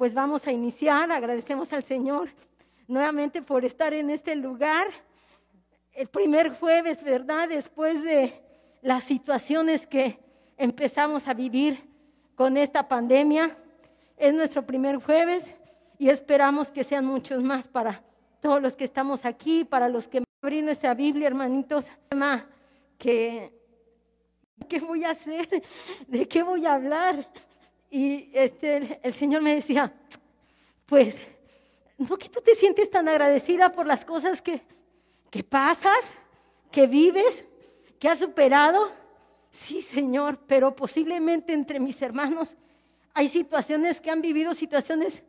pues vamos a iniciar. Agradecemos al Señor nuevamente por estar en este lugar. El primer jueves, ¿verdad? Después de las situaciones que empezamos a vivir con esta pandemia. Es nuestro primer jueves y esperamos que sean muchos más para todos los que estamos aquí, para los que abrir nuestra Biblia, hermanitos. Que, ¿Qué voy a hacer? ¿De qué voy a hablar? Y este, el Señor me decía, pues, ¿no que tú te sientes tan agradecida por las cosas que, que pasas, que vives, que has superado? Sí, Señor, pero posiblemente entre mis hermanos hay situaciones que han vivido situaciones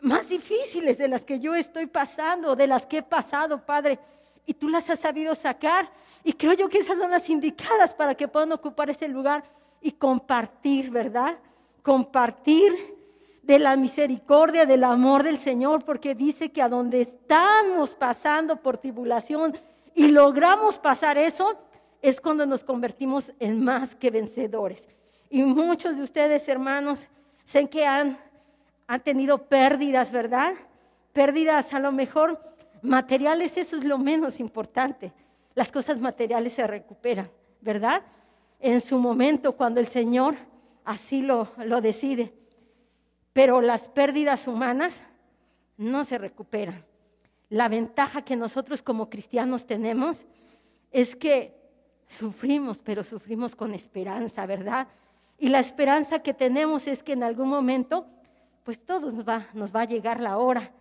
más difíciles de las que yo estoy pasando, de las que he pasado, Padre, y tú las has sabido sacar. Y creo yo que esas son las indicadas para que puedan ocupar ese lugar y compartir, ¿verdad? Compartir de la misericordia, del amor del Señor, porque dice que a donde estamos pasando por tribulación y logramos pasar eso, es cuando nos convertimos en más que vencedores. Y muchos de ustedes, hermanos, sé que han, han tenido pérdidas, ¿verdad? Pérdidas a lo mejor materiales, eso es lo menos importante. Las cosas materiales se recuperan, ¿verdad? En su momento, cuando el Señor así lo, lo decide. Pero las pérdidas humanas no se recuperan. La ventaja que nosotros como cristianos tenemos es que Sufrimos, pero sufrimos con esperanza, ¿verdad? Y la esperanza que tenemos es que en algún momento, pues todos nos va, nos va a llegar la hora,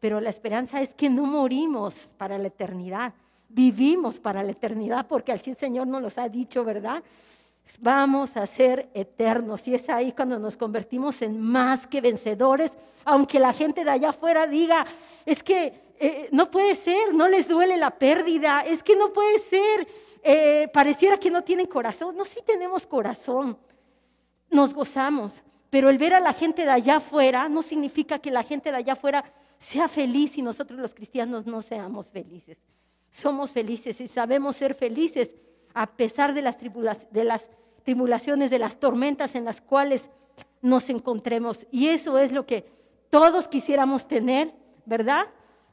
pero la esperanza es que no morimos para la eternidad, vivimos para la eternidad, porque así el Señor nos los ha dicho, ¿verdad? Vamos a ser eternos. Y es ahí cuando nos convertimos en más que vencedores, aunque la gente de allá afuera diga, es que eh, no puede ser, no les duele la pérdida, es que no puede ser, eh, pareciera que no tienen corazón. No, sí tenemos corazón, nos gozamos, pero el ver a la gente de allá afuera no significa que la gente de allá afuera sea feliz y nosotros los cristianos no seamos felices. Somos felices y sabemos ser felices a pesar de las, tribulaciones, de las tormentas en las cuales nos encontremos. Y eso es lo que todos quisiéramos tener, ¿verdad?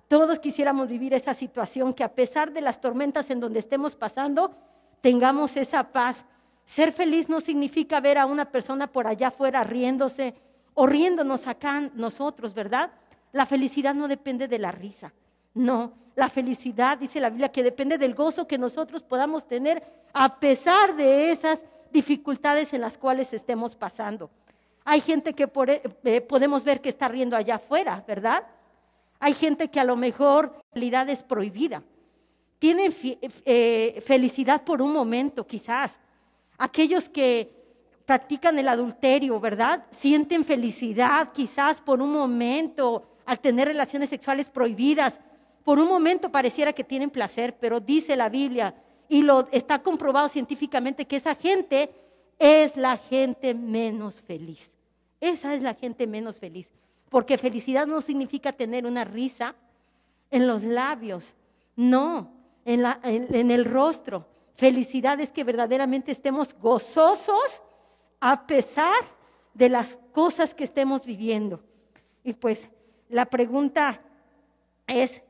Todos quisiéramos vivir esa situación, que a pesar de las tormentas en donde estemos pasando, tengamos esa paz. Ser feliz no significa ver a una persona por allá afuera riéndose o riéndonos acá nosotros, ¿verdad? La felicidad no depende de la risa. No, la felicidad, dice la Biblia, que depende del gozo que nosotros podamos tener a pesar de esas dificultades en las cuales estemos pasando. Hay gente que eh, podemos ver que está riendo allá afuera, ¿verdad? Hay gente que a lo mejor realidad es prohibida. Tienen eh, felicidad por un momento, quizás. Aquellos que practican el adulterio, ¿verdad? Sienten felicidad quizás por un momento al tener relaciones sexuales prohibidas. Por un momento pareciera que tienen placer, pero dice la Biblia y lo está comprobado científicamente que esa gente es la gente menos feliz. Esa es la gente menos feliz. Porque felicidad no significa tener una risa en los labios, no, en, el rostro. Felicidad es que verdaderamente estemos gozosos a pesar de las cosas que estemos viviendo. Y pues la pregunta es,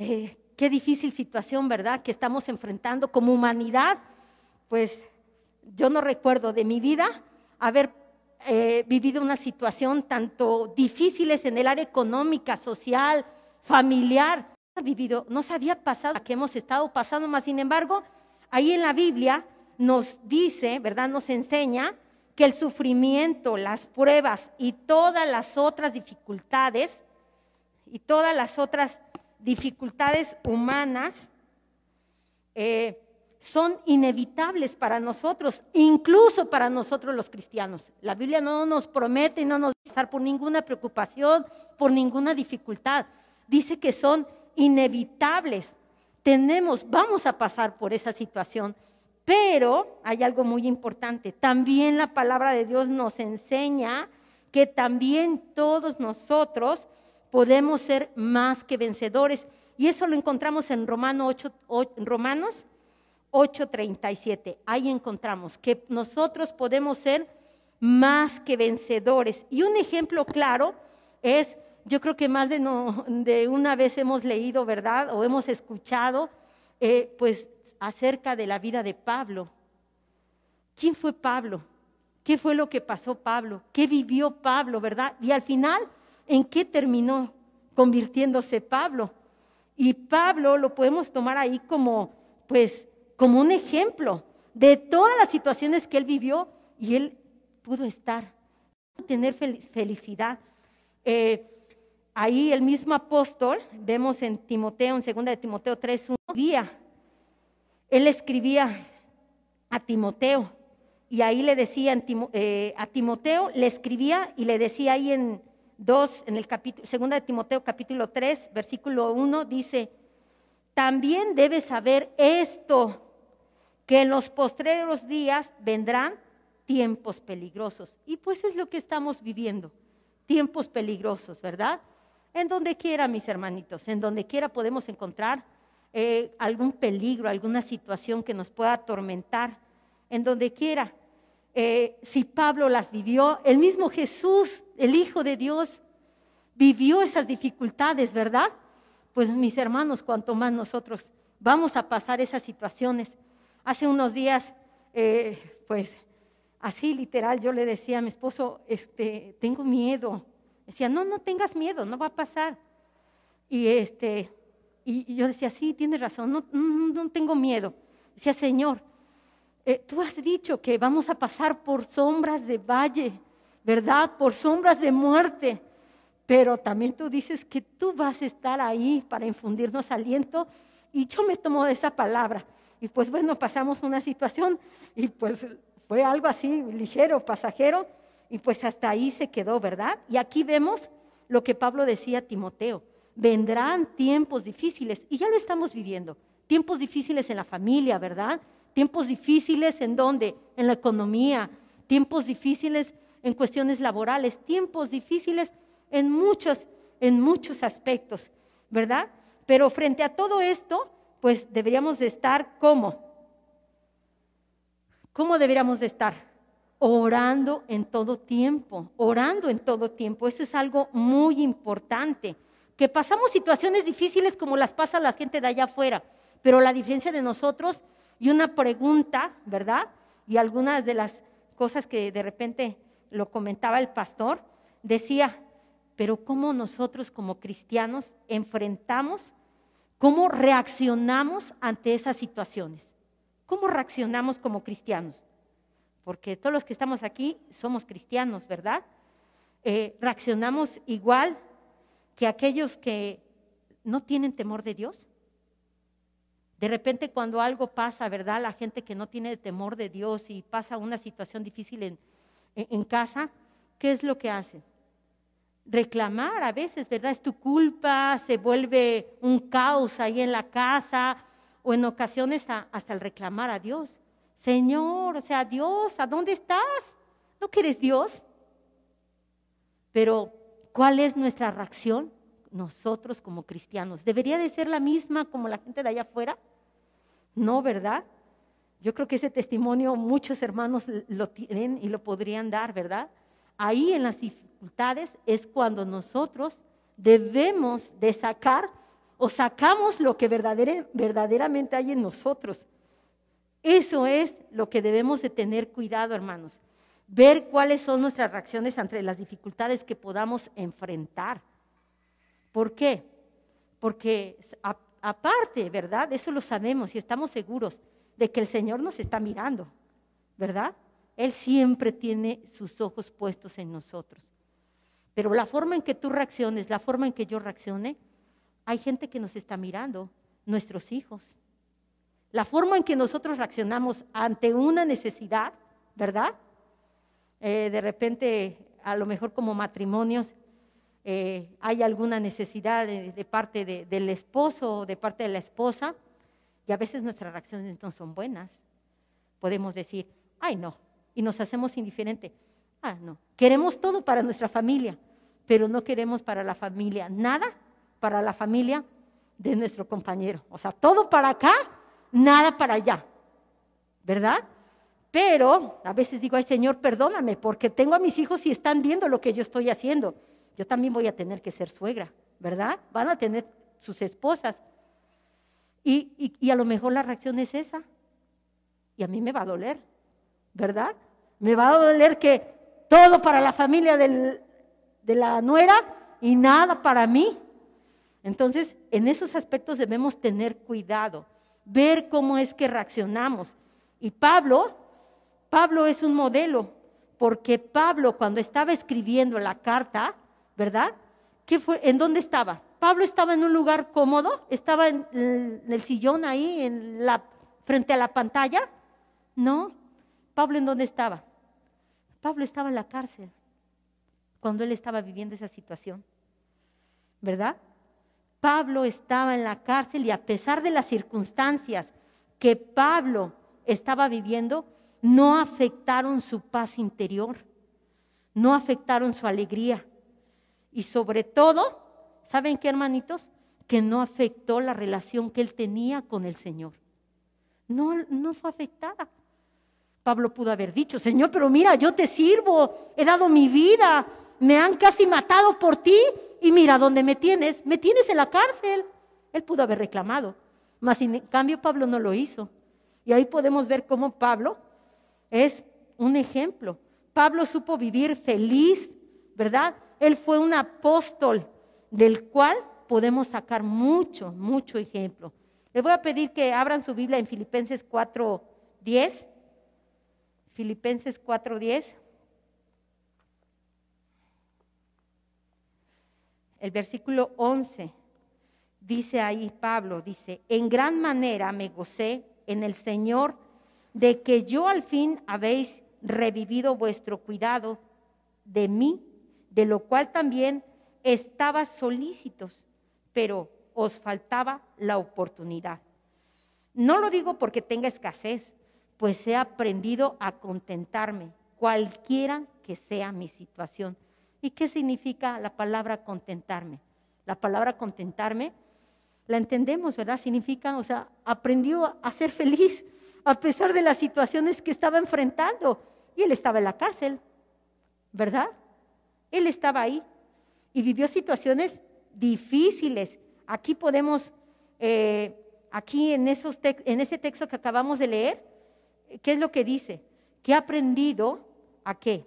eh, qué difícil situación, ¿verdad?, que estamos enfrentando como humanidad. Pues yo no recuerdo de mi vida haber eh, vivido una situación tanto difíciles en el área económica, social, familiar. No vivido, no se había pasado que hemos estado pasando, más sin embargo, ahí en la Biblia nos dice, ¿verdad? Nos enseña que el sufrimiento, las pruebas y todas las otras dificultades, y todas las otras dificultades humanas, eh, son inevitables para nosotros, incluso para nosotros los cristianos. La Biblia no nos promete y no nos va por ninguna preocupación, por ninguna dificultad. Dice que son inevitables. Tenemos, vamos a pasar por esa situación. Pero hay algo muy importante. También la palabra de Dios nos enseña que también todos nosotros podemos ser más que vencedores. Y eso lo encontramos en Romanos 8, Romanos 8:37. Ahí encontramos que nosotros podemos ser más que vencedores. Y un ejemplo claro es, yo creo que más de, de una vez hemos leído, ¿verdad? O hemos escuchado, eh, pues, acerca de la vida de Pablo. ¿Quién fue Pablo? ¿Qué fue lo que pasó Pablo? ¿Qué vivió Pablo, verdad? Y al final, ¿en qué terminó convirtiéndose Pablo? Y Pablo lo podemos tomar ahí como, pues, como un ejemplo de todas las situaciones que él vivió y él pudo estar, tener felicidad. Eh, ahí el mismo apóstol, vemos en Timoteo, en 2 de Timoteo 3, día, él escribía a Timoteo y ahí le decía eh, a Timoteo, le escribía y le decía ahí en 2, en el capítulo, 2 de Timoteo capítulo 3, versículo 1, dice, también debes saber esto, que en los postreros días vendrán tiempos peligrosos. Y pues es lo que estamos viviendo, tiempos peligrosos, ¿verdad? En donde quiera, mis hermanitos, en donde quiera podemos encontrar eh, algún peligro, alguna situación que nos pueda atormentar, en donde quiera. Eh, si Pablo las vivió, el mismo Jesús, el Hijo de Dios, vivió esas dificultades, ¿verdad? Pues mis hermanos, cuanto más nosotros vamos a pasar esas situaciones. Hace unos días, eh, pues así literal, yo le decía a mi esposo, este, tengo miedo. Decía, no, no tengas miedo, no va a pasar. Y, este, y, yo decía, sí, tienes razón, no, no, tengo miedo. Decía, Señor, eh, tú has dicho que vamos a pasar por sombras de valle, ¿verdad? Por sombras de muerte. Pero también tú dices que tú vas a estar ahí para infundirnos aliento. Y yo me tomo esa palabra. Y pues bueno, pasamos una situación y pues fue algo así ligero, pasajero, y pues hasta ahí se quedó, ¿verdad? Y aquí vemos lo que Pablo decía a Timoteo. Vendrán tiempos difíciles, y ya lo estamos viviendo. Tiempos difíciles en la familia, ¿verdad? Tiempos difíciles en dónde? En la economía, tiempos difíciles en cuestiones laborales, tiempos difíciles en muchos, en muchos aspectos, ¿verdad? Pero frente a todo esto, pues deberíamos de estar ¿cómo? ¿Cómo deberíamos de estar? Orando en todo tiempo, orando en todo tiempo. Eso es algo muy importante. Que pasamos situaciones difíciles como las pasa la gente de allá afuera, pero la diferencia de nosotros y una pregunta, ¿verdad? Y algunas de las cosas que de repente lo comentaba el pastor, decía, pero ¿cómo nosotros como cristianos enfrentamos ¿Cómo reaccionamos ante esas situaciones? ¿Cómo reaccionamos como cristianos? Porque todos los que estamos aquí somos cristianos, ¿verdad? Eh, reaccionamos igual que aquellos que no tienen temor de Dios. De repente cuando algo pasa, ¿verdad? La gente que no tiene temor de Dios y pasa una situación difícil en, en casa, ¿qué es lo que hacen? reclamar a veces, ¿verdad? Es tu culpa, se vuelve un caos ahí en la casa o en ocasiones hasta el reclamar a Dios. Señor, o sea, Dios, ¿a dónde estás? ¿No quieres Dios? Pero, ¿cuál es nuestra reacción? Nosotros como cristianos. ¿Debería de ser la misma como la gente de allá afuera? No, ¿verdad? Yo creo que ese testimonio muchos hermanos lo tienen y lo podrían dar, ¿verdad? Ahí en las es cuando nosotros debemos de sacar o sacamos lo que verdaderamente hay en nosotros. Eso es lo que debemos de tener cuidado, hermanos. Ver cuáles son nuestras reacciones ante las dificultades que podamos enfrentar. ¿Por qué? Porque aparte, ¿verdad? Eso lo sabemos y estamos seguros de que el Señor nos está mirando, ¿verdad? Él siempre tiene sus ojos puestos en nosotros. Pero la forma en que tú reacciones, la forma en que yo reaccione, hay gente que nos está mirando, nuestros hijos. La forma en que nosotros reaccionamos ante una necesidad, ¿verdad? Eh, de repente, a lo mejor como matrimonios, eh, hay alguna necesidad de, parte del esposo o de parte de la esposa, y a veces nuestras reacciones no son buenas. Podemos decir, ay no, y nos hacemos indiferentes. Ah, no. Queremos todo para nuestra familia, pero no queremos para la familia nada para la familia de nuestro compañero. O sea, todo para acá, nada para allá. ¿Verdad? Pero a veces digo, ay Señor, perdóname, porque tengo a mis hijos y están viendo lo que yo estoy haciendo. yo también voy a tener que ser suegra, ¿verdad? Van a tener sus esposas. Y, y, a lo mejor la reacción es esa. Y a mí me va a doler, ¿verdad? Me va a doler que todo para la familia de la nuera y nada para mí. Entonces, en esos aspectos debemos tener cuidado, ver cómo es que reaccionamos. Y Pablo, Pablo es un modelo, porque Pablo cuando estaba escribiendo la carta, ¿verdad? ¿Qué fue? ¿En dónde estaba? Pablo estaba en un lugar cómodo, estaba en, el sillón ahí, en la, frente a la pantalla. No, Pablo en dónde estaba? Pablo estaba en la cárcel cuando él estaba viviendo esa situación, ¿verdad? Pablo estaba en la cárcel y a pesar de las circunstancias que Pablo estaba viviendo, no afectaron su paz interior, no afectaron su alegría. Y sobre todo, ¿saben qué, hermanitos? Que no afectó la relación que él tenía con el Señor. No, no fue afectada. Pablo pudo haber dicho, Señor, pero mira, yo te sirvo, he dado mi vida, me han casi matado por ti y mira dónde me tienes, me tienes en la cárcel. Él pudo haber reclamado, mas en cambio Pablo no lo hizo. Y ahí podemos ver cómo Pablo es un ejemplo. Pablo supo vivir feliz, ¿verdad? Él fue un apóstol del cual podemos sacar mucho, mucho ejemplo. Les voy a pedir que abran su Biblia en Filipenses 4.10. Filipenses 4.10. El versículo 11 dice ahí Pablo, dice, en gran manera me gocé en el Señor de que yo al fin habéis revivido vuestro cuidado de mí, de lo cual también estaba solícitos, pero os faltaba la oportunidad. No lo digo porque tenga escasez, pues he aprendido a contentarme, cualquiera que sea mi situación. ¿Y qué significa la palabra contentarme? La palabra contentarme, la entendemos, ¿verdad? Significa, o sea, aprendió a ser feliz a pesar de las situaciones que estaba enfrentando. Y él estaba en la cárcel, ¿verdad? Él estaba ahí y vivió situaciones difíciles. Aquí podemos, eh, aquí en, esos en ese texto que acabamos de leer, ¿qué es lo que dice? Que ha aprendido a qué?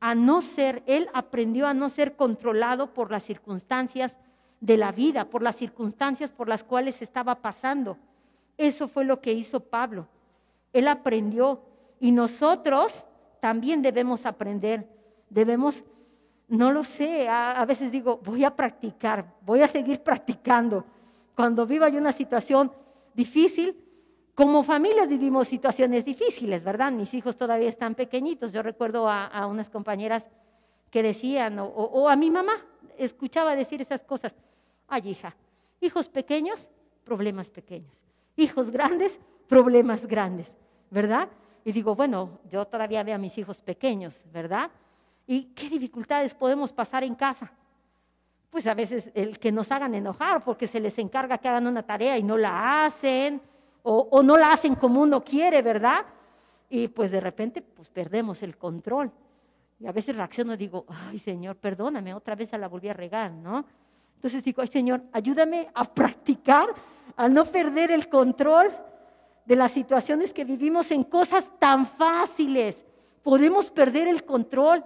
A no ser, él aprendió a no ser controlado por las circunstancias de la vida, por las circunstancias por las cuales estaba pasando. Eso fue lo que hizo Pablo. Él aprendió y nosotros también debemos aprender. Debemos, no lo sé, a, veces digo, voy a practicar, voy a seguir practicando. Cuando viva yo una situación difícil, como familia vivimos situaciones difíciles, ¿verdad? Mis hijos todavía están pequeñitos. Yo recuerdo a, unas compañeras que decían, o, a mi mamá, escuchaba decir esas cosas. Ay, hija, hijos pequeños, problemas pequeños. Hijos grandes, problemas grandes, ¿verdad? Y digo, bueno, yo todavía veo a mis hijos pequeños, ¿verdad? ¿Y qué dificultades podemos pasar en casa? Pues a veces el que nos hagan enojar porque se les encarga que hagan una tarea y no la hacen, o, no la hacen como uno quiere, ¿verdad? Y pues de repente pues perdemos el control. Y a veces reacciono y digo, ay Señor, perdóname, otra vez la volví a regar, ¿no? Entonces digo, ay Señor, ayúdame a practicar, a no perder el control de las situaciones que vivimos en cosas tan fáciles. Podemos perder el control,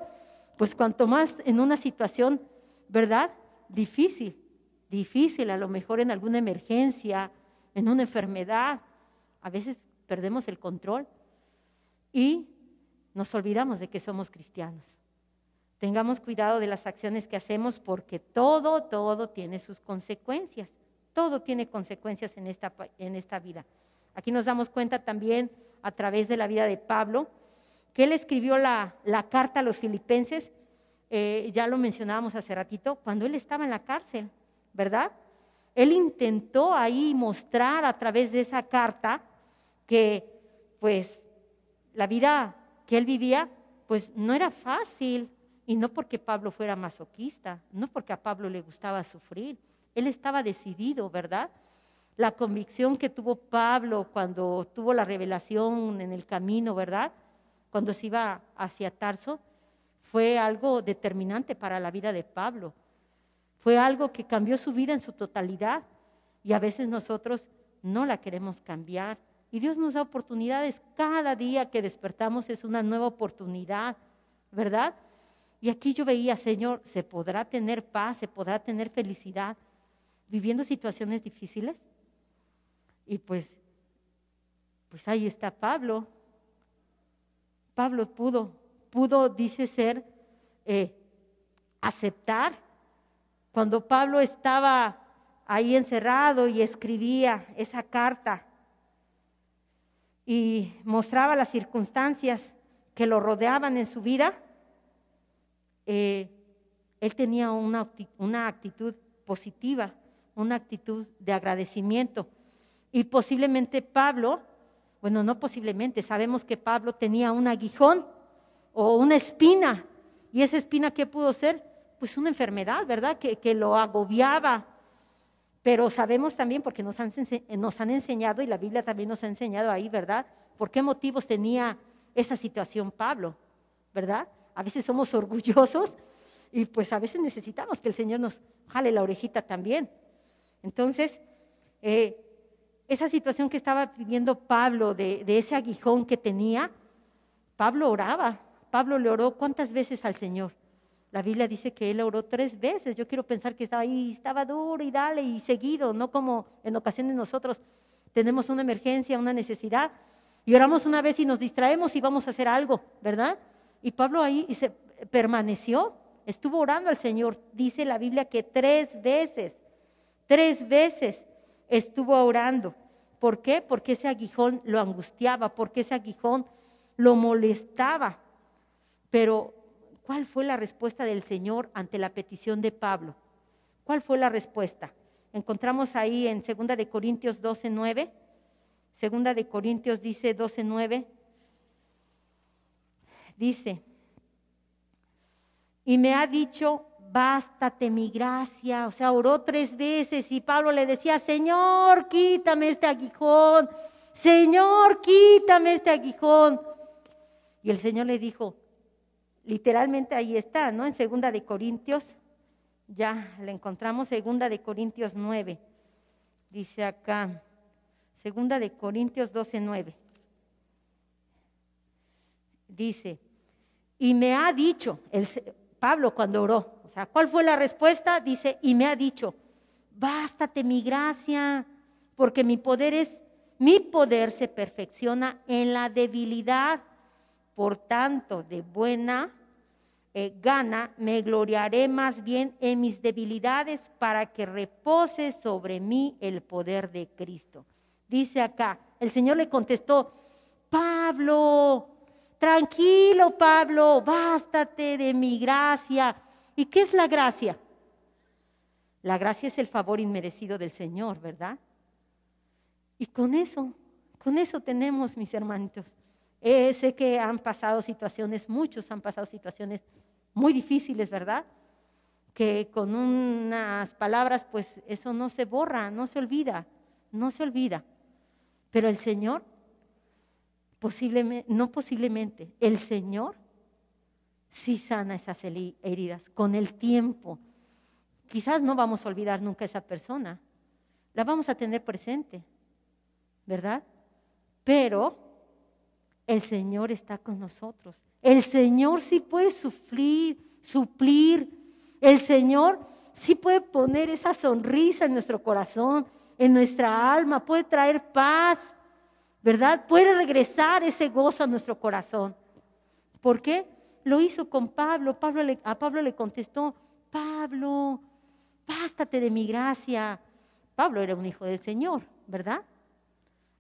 pues cuanto más en una situación, ¿verdad? Difícil, difícil, a lo mejor en alguna emergencia, en una enfermedad, a veces perdemos el control y nos olvidamos de que somos cristianos. Tengamos cuidado de las acciones que hacemos porque todo, todo tiene sus consecuencias. Todo tiene consecuencias en esta, en esta vida. Aquí nos damos cuenta también a través de la vida de Pablo, que él escribió la, carta a los filipenses, eh, ya lo mencionábamos hace ratito, cuando él estaba en la cárcel, ¿verdad? Él intentó ahí mostrar a través de esa carta que pues la vida que él vivía pues no era fácil, y no porque Pablo fuera masoquista, no porque a Pablo le gustaba sufrir. Él estaba decidido, ¿verdad? La convicción que tuvo Pablo cuando tuvo la revelación en el camino, ¿verdad? Cuando se iba hacia Tarso, fue algo determinante para la vida de Pablo. Fue algo que cambió su vida en su totalidad y a veces nosotros no la queremos cambiar. Y Dios nos da oportunidades. Cada día que despertamos es una nueva oportunidad, ¿verdad? Y aquí yo veía, Señor, ¿se podrá tener paz? ¿Se podrá tener felicidad viviendo situaciones difíciles? Y pues, pues ahí está Pablo. Pablo pudo, pudo, dice ser, eh, aceptar. Cuando Pablo estaba ahí encerrado y escribía esa carta y mostraba las circunstancias que lo rodeaban en su vida, eh, él tenía una, una actitud positiva, una actitud de agradecimiento. Y posiblemente Pablo, bueno, no posiblemente, sabemos que Pablo tenía un aguijón o una espina. ¿Y esa espina qué pudo ser? Pues una enfermedad, ¿verdad? Que, que lo agobiaba. Pero sabemos también, porque nos han, nos han enseñado, y la Biblia también nos ha enseñado ahí, ¿verdad? ¿Por qué motivos tenía esa situación Pablo? ¿Verdad? A veces somos orgullosos y pues a veces necesitamos que el Señor nos jale la orejita también. Entonces, eh, esa situación que estaba viviendo Pablo de, ese aguijón que tenía, Pablo oraba, Pablo le oró cuántas veces al Señor. La Biblia dice que él oró tres veces. Yo quiero pensar que estaba ahí, estaba duro y dale y seguido, no como en ocasiones nosotros tenemos una emergencia, una necesidad y oramos una vez y nos distraemos y vamos a hacer algo, ¿verdad? Y Pablo ahí se permaneció, estuvo orando al Señor. Dice la Biblia que tres veces, tres veces estuvo orando. ¿Por qué? Porque ese aguijón lo angustiaba, porque ese aguijón lo molestaba. Pero, ¿cuál fue la respuesta del Señor ante la petición de Pablo? ¿Cuál fue la respuesta? Encontramos ahí en 2 de Corintios 12, 9. Segunda de Corintios dice 12, 9 dice, y me ha dicho, bástate mi gracia. O sea, oró tres veces y Pablo le decía, Señor, quítame este aguijón. Señor, quítame este aguijón. Y el Señor le dijo, literalmente ahí está, ¿no? En segunda de Corintios, ya le encontramos, segunda de Corintios 9. Dice acá, segunda de Corintios 12, 9 dice, y me ha dicho, el, Pablo cuando oró, o sea, ¿cuál fue la respuesta? Dice, y me ha dicho, bástate mi gracia, porque mi poder es, mi poder se perfecciona en la debilidad. Por tanto, de buena eh, gana me gloriaré más bien en mis debilidades para que repose sobre mí el poder de Cristo. Dice acá, el Señor le contestó, Pablo, Tranquilo, Pablo, bástate de mi gracia. ¿Y qué es la gracia? La gracia es el favor inmerecido del Señor, ¿verdad? Y con eso, con eso tenemos, mis hermanitos. Eh, sé que han pasado situaciones, muchos han pasado situaciones muy difíciles, ¿verdad? Que con unas palabras, pues eso no se borra, no se olvida, no se olvida. Pero el Señor posiblemente, no posiblemente, el Señor sí sana esas heridas con el tiempo. Quizás no vamos a olvidar nunca a esa persona, la vamos a tener presente, ¿verdad? Pero el Señor está con nosotros. El Señor sí puede sufrir, suplir. El Señor sí puede poner esa sonrisa en nuestro corazón, en nuestra alma, puede traer paz, ¿verdad? Puede regresar ese gozo a nuestro corazón. ¿Por qué? Lo hizo con Pablo. Pablo a Pablo le contestó, Pablo, bástate de mi gracia. Pablo era un hijo del Señor, ¿verdad?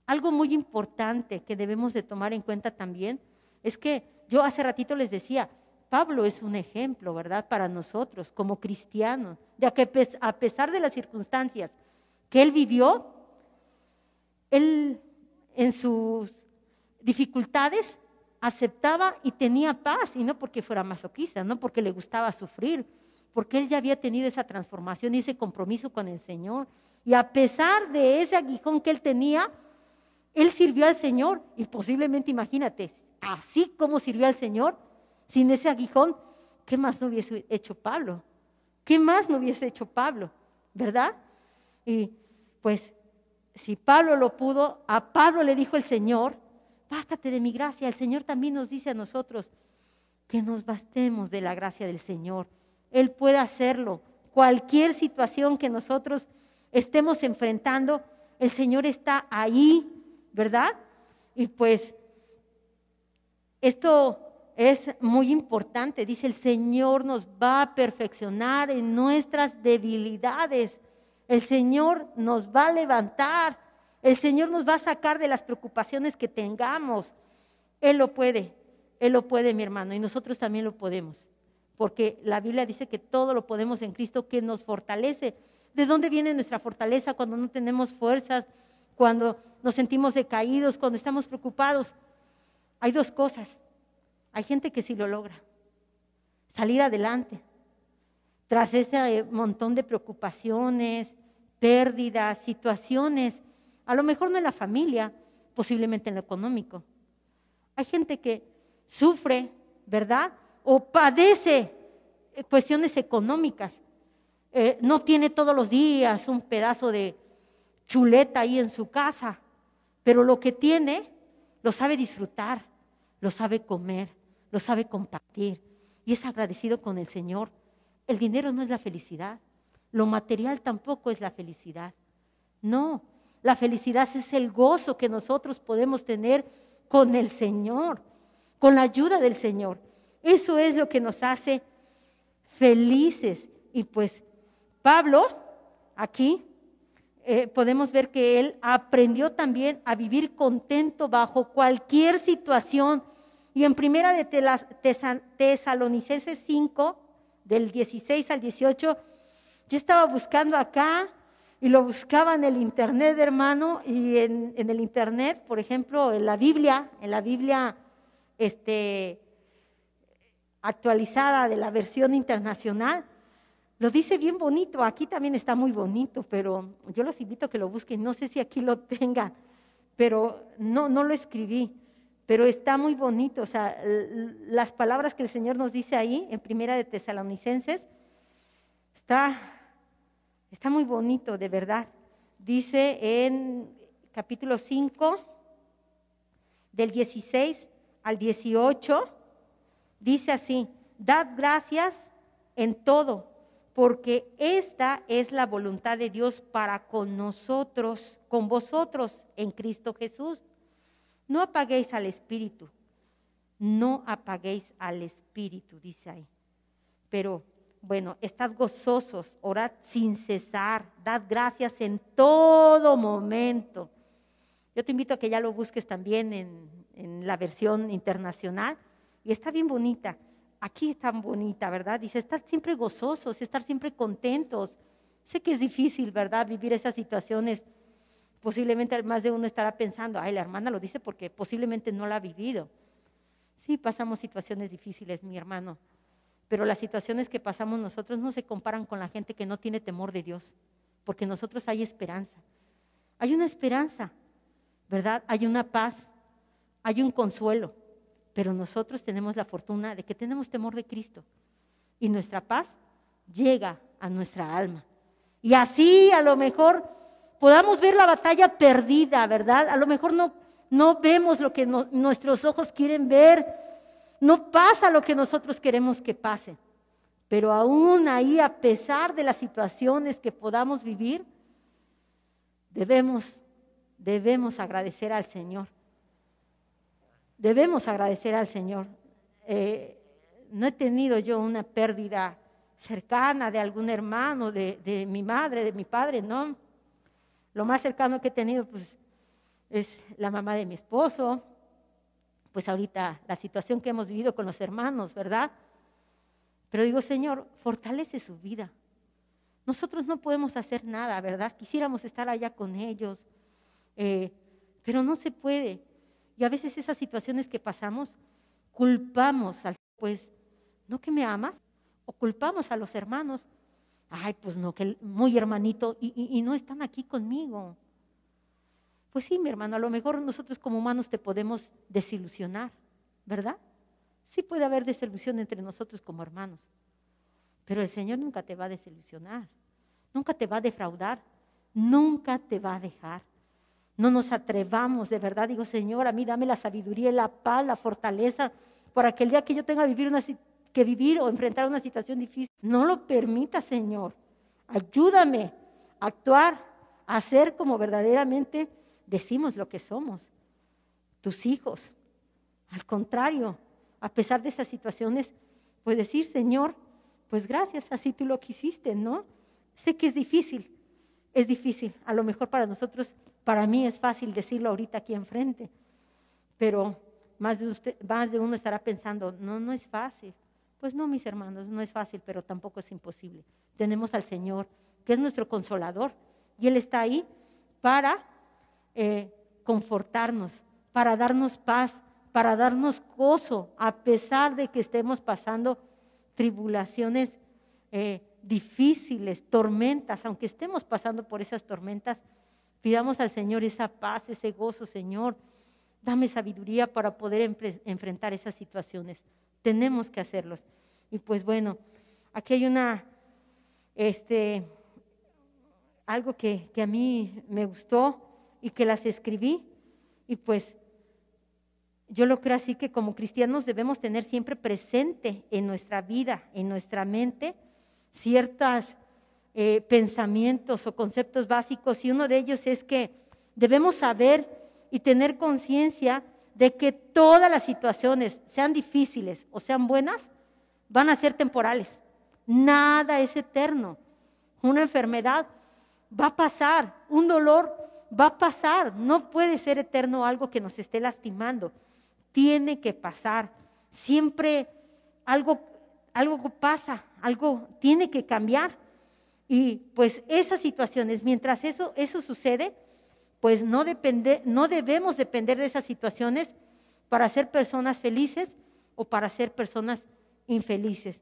Algo muy importante que debemos de tomar en cuenta también es que yo hace ratito les decía, Pablo es un ejemplo, ¿verdad? Para nosotros como cristianos, ya que a pesar de las circunstancias que él vivió, él en sus dificultades aceptaba y tenía paz, y no porque fuera masoquista, no porque le gustaba sufrir, porque él ya había tenido esa transformación y ese compromiso con el Señor. Y a pesar de ese aguijón que él tenía, él sirvió al Señor y posiblemente, imagínate, así como sirvió al Señor, sin ese aguijón, ¿qué más no hubiese hecho Pablo? ¿Qué más no hubiese hecho Pablo? ¿Verdad? Y pues si Pablo lo pudo, a Pablo le dijo el Señor, bástate de mi gracia. El Señor también nos dice a nosotros que nos bastemos de la gracia del Señor. Él puede hacerlo. Cualquier situación que nosotros estemos enfrentando, el Señor está ahí, ¿verdad? Y pues esto es muy importante. Dice, el Señor nos va a perfeccionar en nuestras debilidades. El Señor nos va a levantar. El Señor nos va a sacar de las preocupaciones que tengamos. Él lo puede. Él lo puede, mi hermano. Y nosotros también lo podemos. Porque la Biblia dice que todo lo podemos en Cristo que nos fortalece. ¿De dónde viene nuestra fortaleza cuando no tenemos fuerzas? Cuando nos sentimos decaídos, cuando estamos preocupados. Hay dos cosas. Hay gente que sí lo logra. Salir adelante. Tras ese eh, montón de preocupaciones, pérdidas, situaciones, a lo mejor no en la familia, posiblemente en lo económico. Hay gente que sufre, ¿verdad? O padece eh, cuestiones económicas. Eh, no tiene todos los días un pedazo de chuleta ahí en su casa, pero lo que tiene lo sabe disfrutar, lo sabe comer, lo sabe compartir y es agradecido con el Señor. El dinero no es la felicidad. Lo material tampoco es la felicidad. No, la felicidad es el gozo que nosotros podemos tener con el Señor, con la ayuda del Señor. Eso es lo que nos hace felices. Y pues Pablo, aquí, eh, podemos ver que él aprendió también a vivir contento bajo cualquier situación. Y en primera de Tesalonicenses 5, del 16 al 18, yo estaba buscando acá y lo buscaba en el internet, hermano, y en, el internet, por ejemplo, en la Biblia, en la Biblia este, actualizada de la versión internacional, lo dice bien bonito, aquí también está muy bonito, pero yo los invito a que lo busquen, no sé si aquí lo tengan, pero no, no lo escribí, pero está muy bonito, o sea, las palabras que el Señor nos dice ahí, en Primera de Tesalonicenses, está Está muy bonito, de verdad. Dice en capítulo 5, del 16 al 18, dice así, dad gracias en todo, porque esta es la voluntad de Dios para con nosotros, con vosotros en Cristo Jesús. No apaguéis al Espíritu, no apaguéis al Espíritu, dice ahí. Pero bueno, estad gozosos, orad sin cesar, dad gracias en todo momento. Yo te invito a que ya lo busques también en, en la versión internacional y está bien bonita. Aquí está bonita, ¿verdad? Dice, estar siempre gozosos, estar siempre contentos. Sé que es difícil, ¿verdad? Vivir esas situaciones. Posiblemente más de uno estará pensando, ay, la hermana lo dice porque posiblemente no la ha vivido. Sí, pasamos situaciones difíciles, mi hermano pero las situaciones que pasamos nosotros no se comparan con la gente que no tiene temor de Dios, porque nosotros hay esperanza. Hay una esperanza, ¿verdad? Hay una paz, hay un consuelo, pero nosotros tenemos la fortuna de que tenemos temor de Cristo y nuestra paz llega a nuestra alma. Y así a lo mejor podamos ver la batalla perdida, ¿verdad? A lo mejor no, no vemos lo que nuestros ojos quieren ver, no pasa lo que nosotros queremos que pase. Pero aún ahí, a pesar de las situaciones que podamos vivir, debemos, debemos agradecer al Señor. Debemos agradecer al Señor. Eh, no he tenido yo una pérdida cercana de algún hermano, de, de, mi madre, de mi padre, no. Lo más cercano que he tenido, pues, es la mamá de mi esposo, pues ahorita la situación que hemos vivido con los hermanos, ¿verdad? Pero digo, Señor, fortalece su vida. Nosotros no podemos hacer nada, ¿verdad? Quisiéramos estar allá con ellos, eh, pero no se puede. Y a veces esas situaciones que pasamos, culpamos al, pues, ¿no que me amas? O culpamos a los hermanos, ay, pues no, que muy hermanito, y no están aquí conmigo. Pues sí, mi hermano, a lo mejor nosotros como humanos te podemos desilusionar, ¿verdad? Sí puede haber desilusión entre nosotros como hermanos, pero el Señor nunca te va a desilusionar, nunca te va a defraudar, nunca te va a dejar. No nos atrevamos, de verdad, digo, Señor, a mí dame la sabiduría, la paz, la fortaleza, para que el día que yo tenga que vivir, una, que vivir o enfrentar una situación difícil, no lo permita, Señor. Ayúdame a actuar, a ser como verdaderamente decimos lo que somos, tus hijos. Al contrario, a pesar de esas situaciones, pues decir, Señor, pues gracias, así tú lo quisiste, ¿no? Sé que es difícil, es difícil. A lo mejor para nosotros, para mí es fácil decirlo ahorita aquí enfrente, pero más de, más de uno estará pensando, no, no es fácil. Pues no, mis hermanos, no es fácil, pero tampoco es imposible. Tenemos al Señor, que es nuestro consolador, y Él está ahí para eh, confortarnos, para darnos paz, para darnos gozo, a pesar de que estemos pasando tribulaciones eh, difíciles, tormentas, aunque estemos pasando por esas tormentas, pidamos al Señor esa paz, ese gozo, Señor. Dame sabiduría para poder enfrentar esas situaciones. Tenemos que hacerlos. Y pues bueno, aquí hay una, este, algo que, que a mí me gustó y que las escribí. Y pues yo lo creo así que como cristianos debemos tener siempre presente en nuestra vida, en nuestra mente, ciertos eh, pensamientos o conceptos básicos y uno de ellos es que debemos saber y tener conciencia de que todas las situaciones, sean difíciles o sean buenas, van a ser temporales. Nada es eterno. Una enfermedad va a pasar, un dolor va a pasar, no puede ser eterno algo que nos esté lastimando tiene que pasar. Siempre algo, algo pasa, algo tiene que cambiar. Y pues esas situaciones, mientras eso, eso sucede, pues no, depende, no debemos depender de esas situaciones para ser personas felices o para ser personas infelices.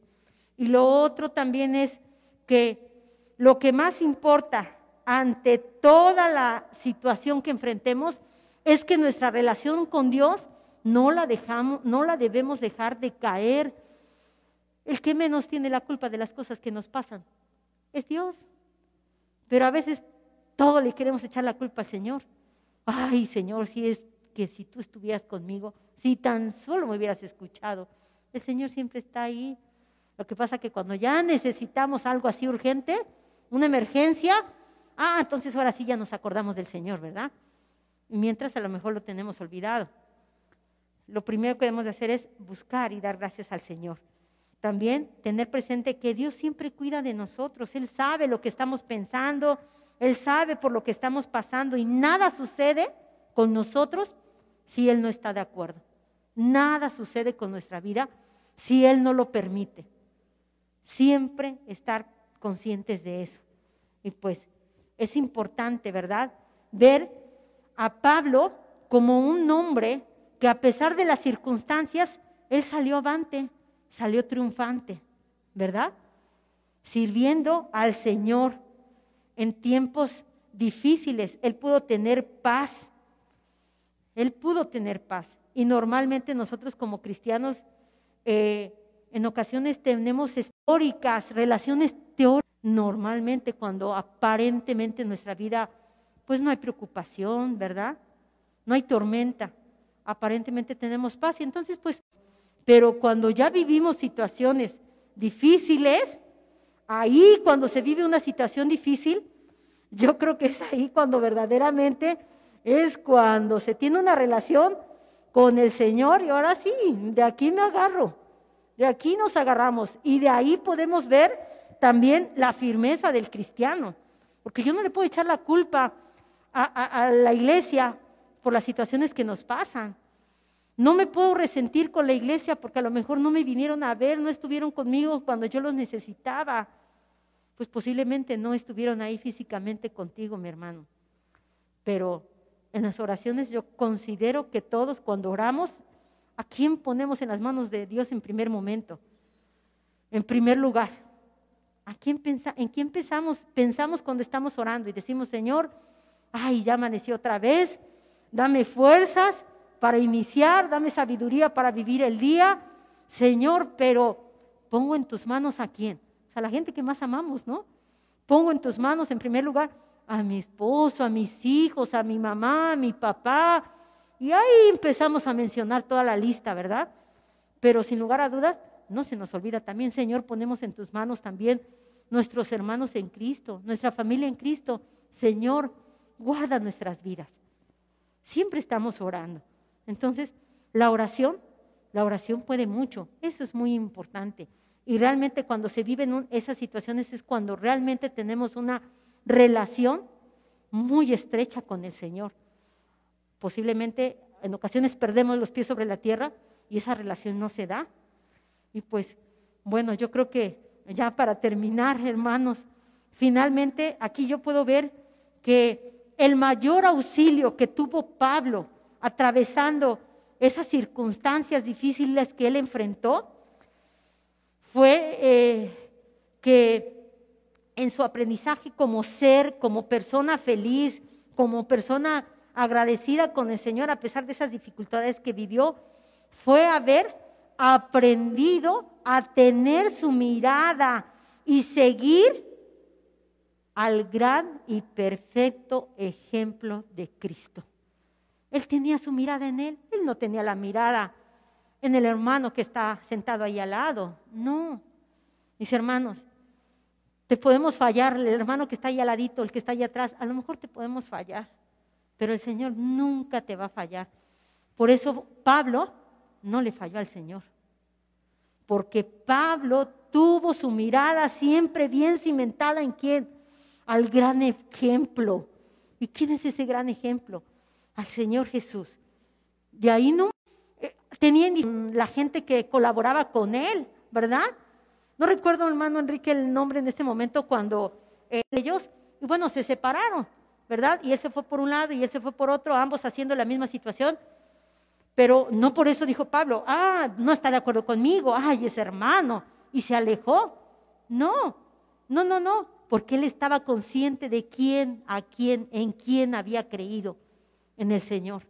Y lo otro también es que lo que más importa ante toda la situación que enfrentemos es que nuestra relación con Dios no la dejamos, no la debemos dejar de caer. El que menos tiene la culpa de las cosas que nos pasan es Dios. Pero a veces todo le queremos echar la culpa al Señor. Ay, Señor, si es que si tú estuvieras conmigo, si tan solo me hubieras escuchado. El Señor siempre está ahí. Lo que pasa que cuando ya necesitamos algo así urgente, una emergencia, ah, entonces ahora sí ya nos acordamos del Señor, ¿verdad? Mientras a lo mejor lo tenemos olvidado lo primero que debemos hacer es buscar y dar gracias al Señor. También tener presente que Dios siempre cuida de nosotros. Él sabe lo que estamos pensando, Él sabe por lo que estamos pasando y nada sucede con nosotros si Él no está de acuerdo. Nada sucede con nuestra vida si Él no lo permite. Siempre estar conscientes de eso. Y pues es importante, ¿verdad? Ver a Pablo como un hombre que a pesar de las circunstancias, él salió avante, salió triunfante, ¿verdad? Sirviendo al Señor en tiempos difíciles, él pudo tener paz, él pudo tener paz. Y normalmente nosotros como cristianos eh, en ocasiones tenemos históricas, relaciones teóricas, normalmente cuando aparentemente en nuestra vida pues no hay preocupación, ¿verdad? No hay tormenta aparentemente tenemos paz. Y entonces, pues, pero cuando ya vivimos situaciones difíciles, ahí cuando se vive una situación difícil, yo creo que es ahí cuando verdaderamente es cuando se tiene una relación con el Señor y ahora sí, de aquí me agarro, de aquí nos agarramos y de ahí podemos ver también la firmeza del cristiano, porque yo no le puedo echar la culpa a, a la iglesia por las situaciones que nos pasan. No me puedo resentir con la iglesia porque a lo mejor no me vinieron a ver, no estuvieron conmigo cuando yo los necesitaba. Pues posiblemente no estuvieron ahí físicamente contigo, mi hermano. Pero en las oraciones yo considero que todos cuando oramos, ¿a quién ponemos en las manos de Dios en primer momento? En primer lugar. ¿A quién ¿En quién pensamos? Pensamos cuando estamos orando y decimos, Señor, ay, ya amaneció otra vez, dame fuerzas para iniciar, dame sabiduría para vivir el día. Señor, pero pongo en tus manos a quién? O sea, la gente que más amamos, ¿no? Pongo en tus manos en primer lugar a mi esposo, a mis hijos, a mi mamá, a mi papá. Y ahí empezamos a mencionar toda la lista, ¿verdad? Pero sin lugar a dudas, no se nos olvida también, Señor, ponemos en tus manos también nuestros hermanos en Cristo, nuestra familia en Cristo. Señor, guarda nuestras vidas. Siempre estamos orando. Entonces, la oración, la oración puede mucho. Eso es muy importante. Y realmente cuando se viven esas situaciones es cuando realmente tenemos una relación muy estrecha con el Señor. Posiblemente en ocasiones perdemos los pies sobre la tierra y esa relación no se da. Y pues, bueno, yo creo que ya para terminar, hermanos, finalmente aquí yo puedo ver que el mayor auxilio que tuvo Pablo atravesando esas circunstancias difíciles que él enfrentó fue eh, que en su aprendizaje como ser, como persona feliz, como persona agradecida con el Señor a pesar de esas dificultades que vivió, fue haber aprendido a tener su mirada y seguir al gran y perfecto ejemplo de Cristo. Él tenía su mirada en él, él no tenía la mirada en el hermano que está sentado ahí al lado, no. Mis hermanos, te podemos fallar, el hermano que está ahí al ladito, el que está ahí atrás, a lo mejor te podemos fallar, pero el Señor nunca te va a fallar. Por eso Pablo no le falló al Señor, porque Pablo tuvo su mirada siempre bien cimentada en quién? Al gran ejemplo. ¿Y quién es ese gran ejemplo? Al Señor Jesús. De ahí no eh, tenían la gente que colaboraba con él, ¿verdad? No recuerdo, hermano Enrique, el nombre en este momento cuando eh, ellos, y bueno, se separaron, ¿verdad? Y él fue por un lado y él fue por otro, ambos haciendo la misma situación. Pero no por eso dijo Pablo, ah, no está de acuerdo conmigo, ay, es hermano, y se alejó. No, no, no, no, porque él estaba consciente de quién, a quién, en quién había creído, en el Señor.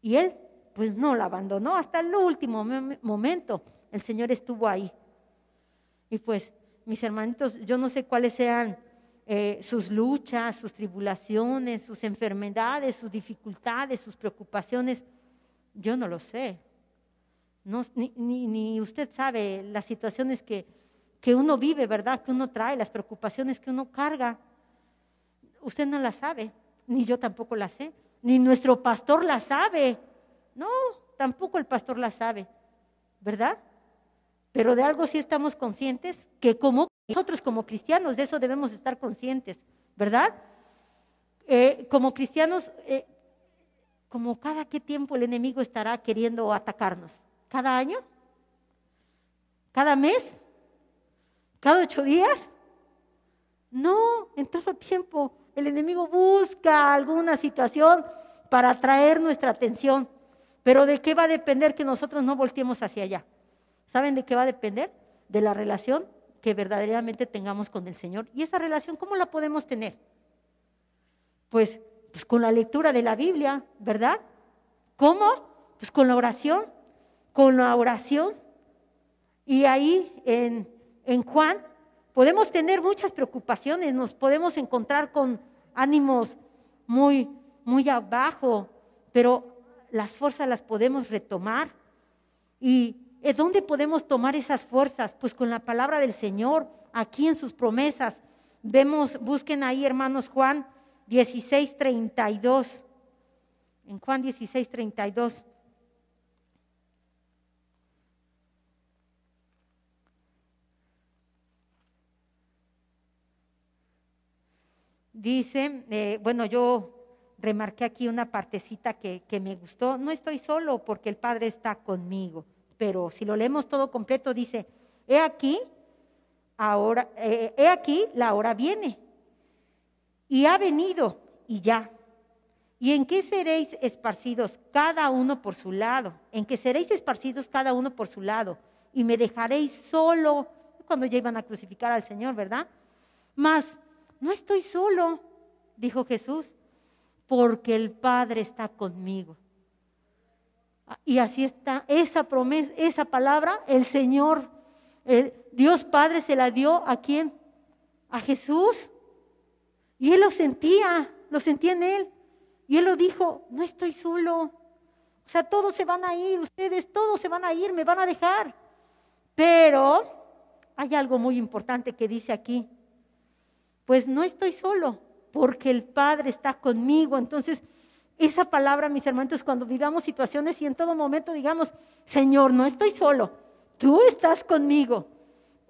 Y él, pues no la abandonó hasta el último momento. El Señor estuvo ahí. Y pues, mis hermanitos, yo no sé cuáles sean eh, sus luchas, sus tribulaciones, sus enfermedades, sus dificultades, sus preocupaciones. Yo no lo sé. No, ni, ni, usted sabe las situaciones que, que uno vive, ¿verdad? Que uno trae, las preocupaciones que uno carga. Usted no las sabe, ni yo tampoco las sé, ni nuestro pastor las sabe. No, tampoco el pastor las sabe, ¿verdad? Pero de algo sí estamos conscientes, que como nosotros como cristianos, de eso debemos estar conscientes, ¿verdad? Eh, como cristianos, eh, como cada qué tiempo el enemigo estará queriendo atacarnos. ¿Cada año? ¿Cada mes? ¿Cada ocho días? No, en todo tiempo el enemigo busca alguna situación para atraer nuestra atención. Pero ¿de qué va a depender que nosotros no volteemos hacia allá? ¿Saben de qué va a depender? De la relación que verdaderamente tengamos con el Señor. ¿Y esa relación cómo la podemos tener? Pues, pues con la lectura de la Biblia, ¿verdad? ¿Cómo? Pues con la oración, con la oración. Y ahí en, en Juan podemos tener muchas preocupaciones, nos podemos encontrar con ánimos muy, muy abajo, pero las fuerzas las podemos retomar y ¿De dónde podemos tomar esas fuerzas? Pues con la palabra del Señor, aquí en sus promesas. Vemos, busquen ahí, hermanos, Juan 16, 32. En Juan 16, 32. Dice, eh, bueno, yo remarqué aquí una partecita que, que me gustó. No estoy solo porque el Padre está conmigo pero si lo leemos todo completo dice, he aquí, ahora, eh, he aquí, la hora viene. Y ha venido, y ya. ¿Y en qué seréis esparcidos cada uno por su lado? En que seréis esparcidos cada uno por su lado. Y me dejaréis solo, cuando ya iban a crucificar al Señor, ¿verdad? Mas, no estoy solo, dijo Jesús, porque el Padre está conmigo. Y así está esa promesa, esa palabra, el Señor, el Dios Padre se la dio a quién? A Jesús. Y él lo sentía, lo sentía en él. Y él lo dijo, no estoy solo. O sea, todos se van a ir, ustedes, todos se van a ir, me van a dejar. Pero hay algo muy importante que dice aquí. Pues no estoy solo, porque el Padre está conmigo. Entonces, esa palabra, mis hermanos, cuando vivamos situaciones y en todo momento digamos, Señor, no estoy solo, tú estás conmigo.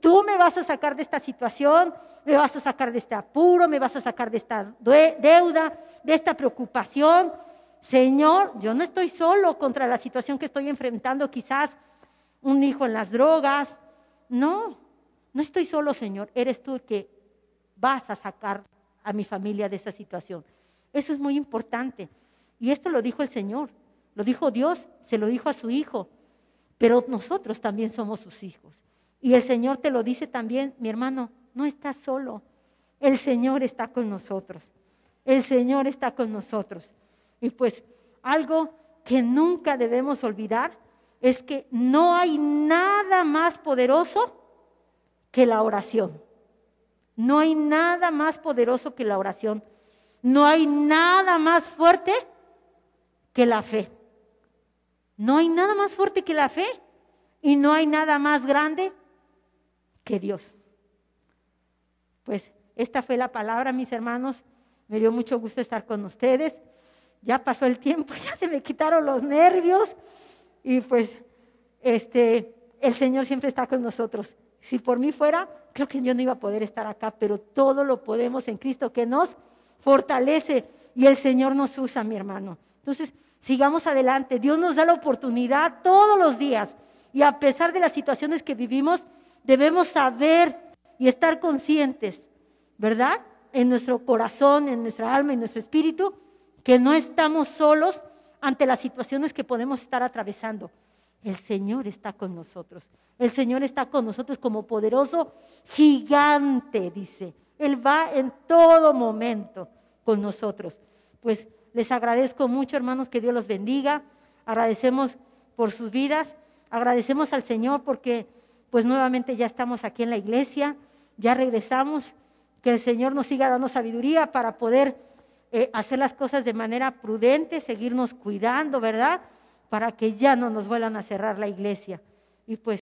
Tú me vas a sacar de esta situación, me vas a sacar de este apuro, me vas a sacar de esta deuda, de esta preocupación. Señor, yo no estoy solo contra la situación que estoy enfrentando, quizás un hijo en las drogas. No, no estoy solo, Señor. Eres tú el que vas a sacar a mi familia de esta situación. Eso es muy importante. Y esto lo dijo el Señor, lo dijo Dios, se lo dijo a su Hijo, pero nosotros también somos sus hijos. Y el Señor te lo dice también, mi hermano, no estás solo. El Señor está con nosotros. El Señor está con nosotros. Y pues algo que nunca debemos olvidar es que no hay nada más poderoso que la oración. No hay nada más poderoso que la oración. No hay nada más fuerte que la fe. No hay nada más fuerte que la fe y no hay nada más grande que Dios. Pues esta fue la palabra, mis hermanos. Me dio mucho gusto estar con ustedes. Ya pasó el tiempo, ya se me quitaron los nervios y pues este el Señor siempre está con nosotros. Si por mí fuera, creo que yo no iba a poder estar acá, pero todo lo podemos en Cristo que nos fortalece y el Señor nos usa, mi hermano. Entonces, sigamos adelante. Dios nos da la oportunidad todos los días y a pesar de las situaciones que vivimos, debemos saber y estar conscientes, ¿verdad? En nuestro corazón, en nuestra alma, en nuestro espíritu, que no estamos solos ante las situaciones que podemos estar atravesando. El Señor está con nosotros. El Señor está con nosotros como poderoso gigante, dice. Él va en todo momento con nosotros. Pues les agradezco mucho, hermanos, que Dios los bendiga. Agradecemos por sus vidas. Agradecemos al Señor porque pues nuevamente ya estamos aquí en la iglesia, ya regresamos. Que el Señor nos siga dando sabiduría para poder eh, hacer las cosas de manera prudente, seguirnos cuidando, ¿verdad? Para que ya no nos vuelvan a cerrar la iglesia. Y pues